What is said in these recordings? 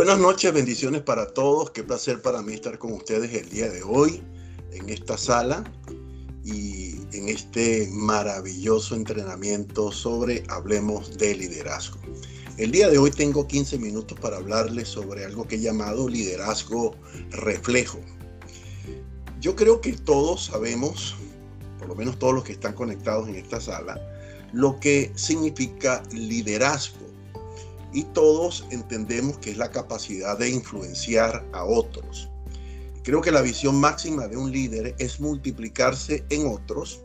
Buenas noches, bendiciones para todos. Qué placer para mí estar con ustedes el día de hoy en esta sala y en este maravilloso entrenamiento sobre Hablemos de Liderazgo. El día de hoy tengo 15 minutos para hablarles sobre algo que he llamado liderazgo reflejo. Yo creo que todos sabemos, por lo menos todos los que están conectados en esta sala, lo que significa liderazgo y todos entendemos que es la capacidad de influenciar a otros. Creo que la visión máxima de un líder es multiplicarse en otros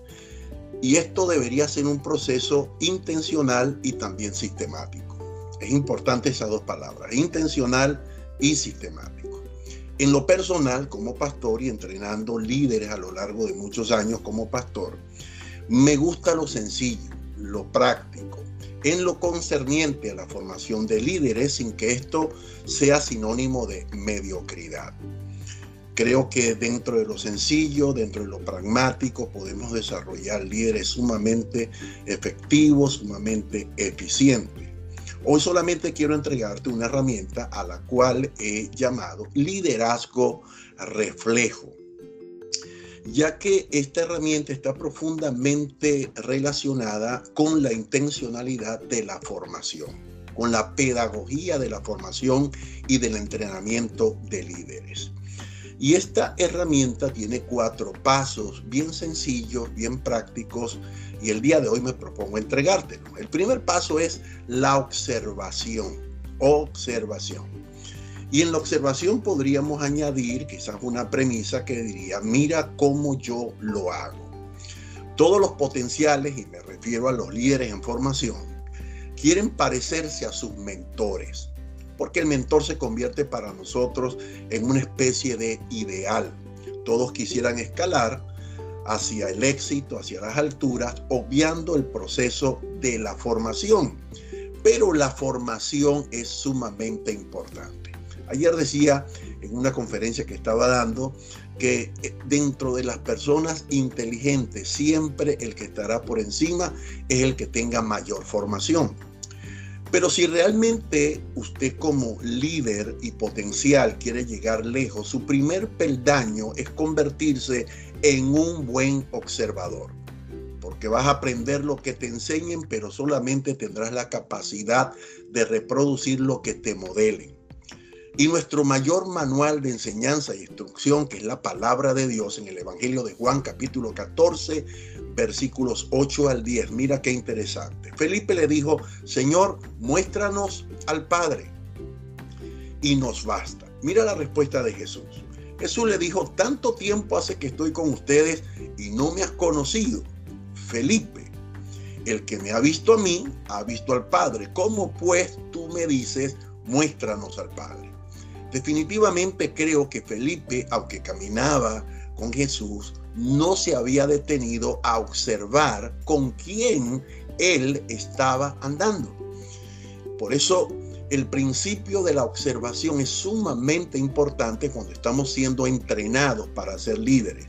y esto debería ser un proceso intencional y también sistemático. Es importante esas dos palabras, intencional y sistemático. En lo personal, como pastor y entrenando líderes a lo largo de muchos años como pastor, me gusta lo sencillo, lo práctico, en lo concerniente a la formación de líderes sin que esto sea sinónimo de mediocridad. Creo que dentro de lo sencillo, dentro de lo pragmático, podemos desarrollar líderes sumamente efectivos, sumamente eficientes. Hoy solamente quiero entregarte una herramienta a la cual he llamado liderazgo reflejo ya que esta herramienta está profundamente relacionada con la intencionalidad de la formación, con la pedagogía de la formación y del entrenamiento de líderes. Y esta herramienta tiene cuatro pasos bien sencillos, bien prácticos, y el día de hoy me propongo entregártelo. El primer paso es la observación. Observación. Y en la observación podríamos añadir quizás una premisa que diría, mira cómo yo lo hago. Todos los potenciales, y me refiero a los líderes en formación, quieren parecerse a sus mentores, porque el mentor se convierte para nosotros en una especie de ideal. Todos quisieran escalar hacia el éxito, hacia las alturas, obviando el proceso de la formación. Pero la formación es sumamente importante. Ayer decía en una conferencia que estaba dando que eh, dentro de las personas inteligentes siempre el que estará por encima es el que tenga mayor formación. Pero si realmente usted como líder y potencial quiere llegar lejos, su primer peldaño es convertirse en un buen observador. Porque vas a aprender lo que te enseñen, pero solamente tendrás la capacidad de reproducir lo que te modelen. Y nuestro mayor manual de enseñanza y instrucción, que es la palabra de Dios en el Evangelio de Juan capítulo 14, versículos 8 al 10. Mira qué interesante. Felipe le dijo, Señor, muéstranos al Padre y nos basta. Mira la respuesta de Jesús. Jesús le dijo, tanto tiempo hace que estoy con ustedes y no me has conocido. Felipe, el que me ha visto a mí, ha visto al Padre. ¿Cómo pues tú me dices, muéstranos al Padre? Definitivamente creo que Felipe, aunque caminaba con Jesús, no se había detenido a observar con quién él estaba andando. Por eso el principio de la observación es sumamente importante cuando estamos siendo entrenados para ser líderes.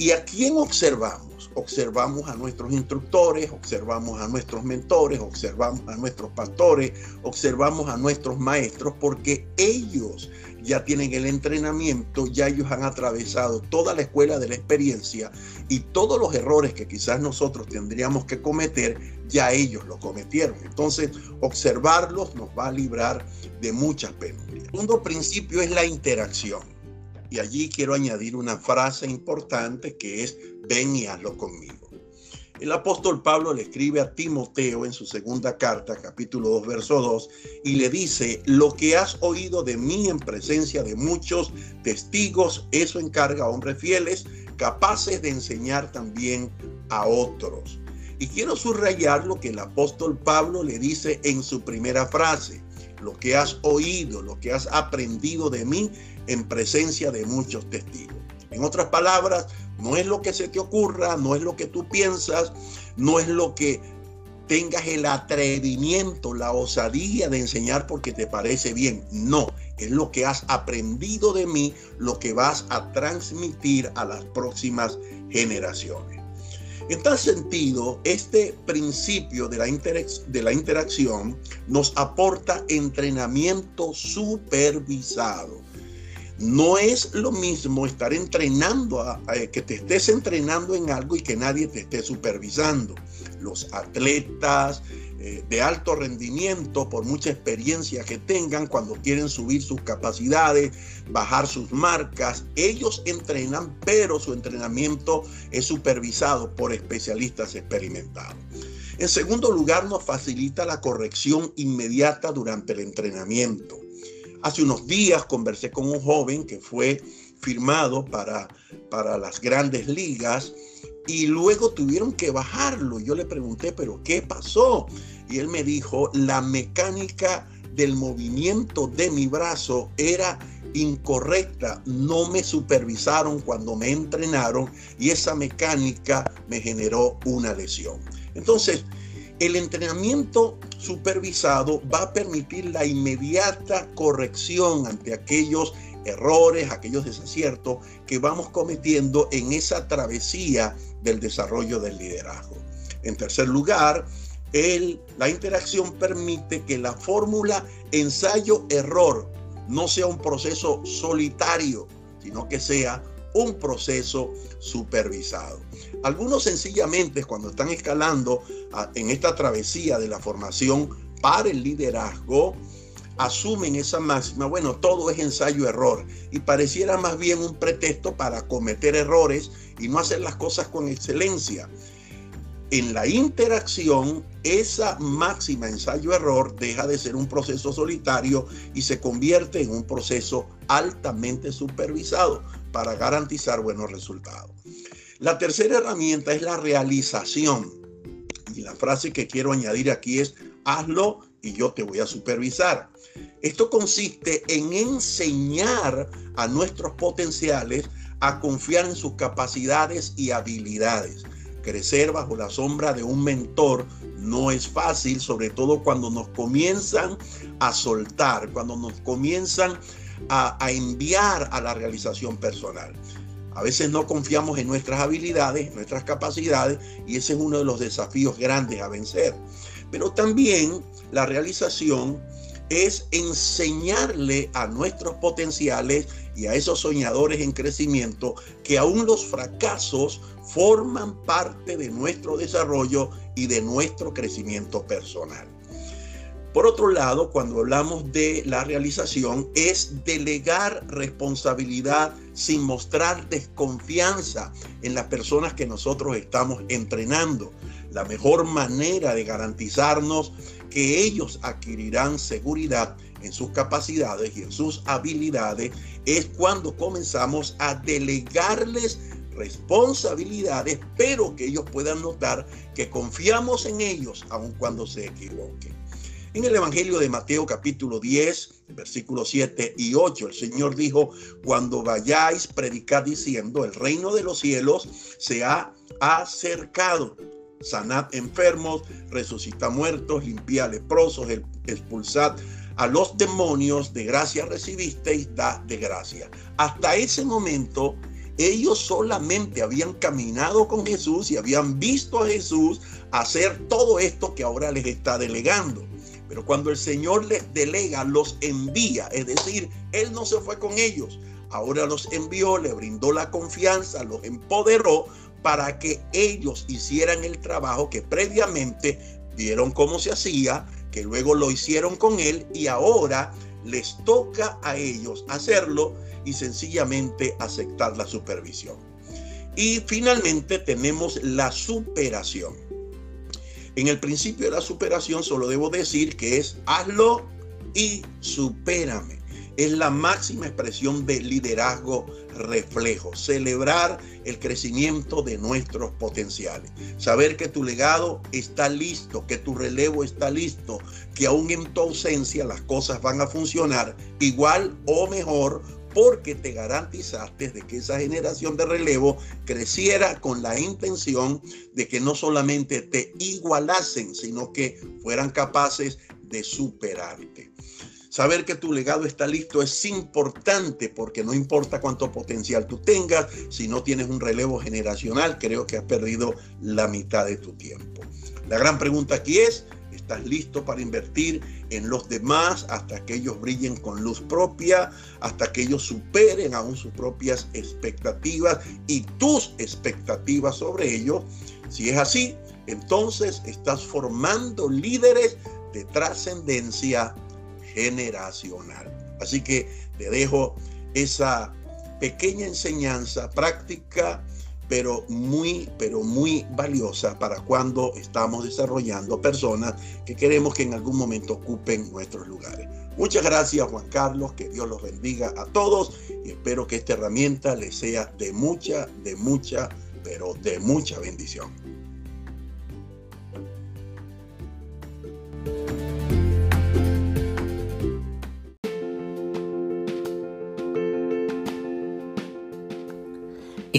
¿Y a quién observamos? observamos a nuestros instructores, observamos a nuestros mentores, observamos a nuestros pastores, observamos a nuestros maestros, porque ellos ya tienen el entrenamiento, ya ellos han atravesado toda la escuela de la experiencia y todos los errores que quizás nosotros tendríamos que cometer, ya ellos lo cometieron. Entonces, observarlos nos va a librar de muchas penurias. El segundo principio es la interacción. Y allí quiero añadir una frase importante que es, ven y hazlo conmigo. El apóstol Pablo le escribe a Timoteo en su segunda carta, capítulo 2, verso 2, y le dice, lo que has oído de mí en presencia de muchos testigos, eso encarga a hombres fieles, capaces de enseñar también a otros. Y quiero subrayar lo que el apóstol Pablo le dice en su primera frase, lo que has oído, lo que has aprendido de mí en presencia de muchos testigos. En otras palabras, no es lo que se te ocurra, no es lo que tú piensas, no es lo que tengas el atrevimiento, la osadía de enseñar porque te parece bien. No, es lo que has aprendido de mí, lo que vas a transmitir a las próximas generaciones. En tal sentido, este principio de la, de la interacción nos aporta entrenamiento supervisado. No es lo mismo estar entrenando, a, que te estés entrenando en algo y que nadie te esté supervisando. Los atletas eh, de alto rendimiento, por mucha experiencia que tengan, cuando quieren subir sus capacidades, bajar sus marcas, ellos entrenan, pero su entrenamiento es supervisado por especialistas experimentados. En segundo lugar, nos facilita la corrección inmediata durante el entrenamiento. Hace unos días conversé con un joven que fue firmado para, para las grandes ligas y luego tuvieron que bajarlo. Yo le pregunté, pero ¿qué pasó? Y él me dijo, la mecánica del movimiento de mi brazo era incorrecta, no me supervisaron cuando me entrenaron y esa mecánica me generó una lesión. Entonces, el entrenamiento supervisado va a permitir la inmediata corrección ante aquellos errores, aquellos desaciertos que vamos cometiendo en esa travesía del desarrollo del liderazgo. En tercer lugar, la interacción permite que la fórmula ensayo-error no sea un proceso solitario, sino que sea un proceso supervisado. Algunos sencillamente cuando están escalando ah, en esta travesía de la formación para el liderazgo, asumen esa máxima, bueno, todo es ensayo-error y pareciera más bien un pretexto para cometer errores y no hacer las cosas con excelencia. En la interacción, esa máxima ensayo-error deja de ser un proceso solitario y se convierte en un proceso altamente supervisado para garantizar buenos resultados. La tercera herramienta es la realización. Y la frase que quiero añadir aquí es, hazlo y yo te voy a supervisar. Esto consiste en enseñar a nuestros potenciales a confiar en sus capacidades y habilidades. Crecer bajo la sombra de un mentor no es fácil, sobre todo cuando nos comienzan a soltar, cuando nos comienzan a, enviar a la realización personal. A veces no confiamos en nuestras habilidades, nuestras capacidades, y ese es uno de los desafíos grandes a vencer. Pero también la realización es enseñarle a nuestros potenciales y a esos soñadores en crecimiento que aún los fracasos forman parte de nuestro desarrollo y de nuestro crecimiento personal. Por otro lado, cuando hablamos de la realización, es delegar responsabilidad sin mostrar desconfianza en las personas que nosotros estamos entrenando. La mejor manera de garantizarnos que ellos adquirirán seguridad en sus capacidades y en sus habilidades es cuando comenzamos a delegarles responsabilidades, pero que ellos puedan notar que confiamos en ellos aun cuando se equivoquen. En el Evangelio de Mateo capítulo 10, versículos 7 y 8, el Señor dijo, cuando vayáis, predicad diciendo, el reino de los cielos se ha acercado. Sanad enfermos, resucita muertos, limpia leprosos, expulsad a los demonios, de gracia recibisteis, da de gracia. Hasta ese momento ellos solamente habían caminado con Jesús y habían visto a Jesús hacer todo esto que ahora les está delegando. Pero cuando el Señor les delega, los envía, es decir, Él no se fue con ellos, ahora los envió, le brindó la confianza, los empoderó para que ellos hicieran el trabajo que previamente vieron cómo se hacía, que luego lo hicieron con Él y ahora les toca a ellos hacerlo y sencillamente aceptar la supervisión. Y finalmente tenemos la superación. En el principio de la superación solo debo decir que es hazlo y supérame. Es la máxima expresión de liderazgo reflejo, celebrar el crecimiento de nuestros potenciales, saber que tu legado está listo, que tu relevo está listo, que aún en tu ausencia las cosas van a funcionar igual o mejor porque te garantizaste de que esa generación de relevo creciera con la intención de que no solamente te igualasen, sino que fueran capaces de superarte. Saber que tu legado está listo es importante porque no importa cuánto potencial tú tengas, si no tienes un relevo generacional, creo que has perdido la mitad de tu tiempo. La gran pregunta aquí es, ¿estás listo para invertir en los demás hasta que ellos brillen con luz propia, hasta que ellos superen aún sus propias expectativas y tus expectativas sobre ellos? Si es así, entonces estás formando líderes de trascendencia generacional. Así que te dejo esa pequeña enseñanza práctica, pero muy, pero muy valiosa para cuando estamos desarrollando personas que queremos que en algún momento ocupen nuestros lugares. Muchas gracias Juan Carlos, que Dios los bendiga a todos y espero que esta herramienta les sea de mucha, de mucha, pero de mucha bendición.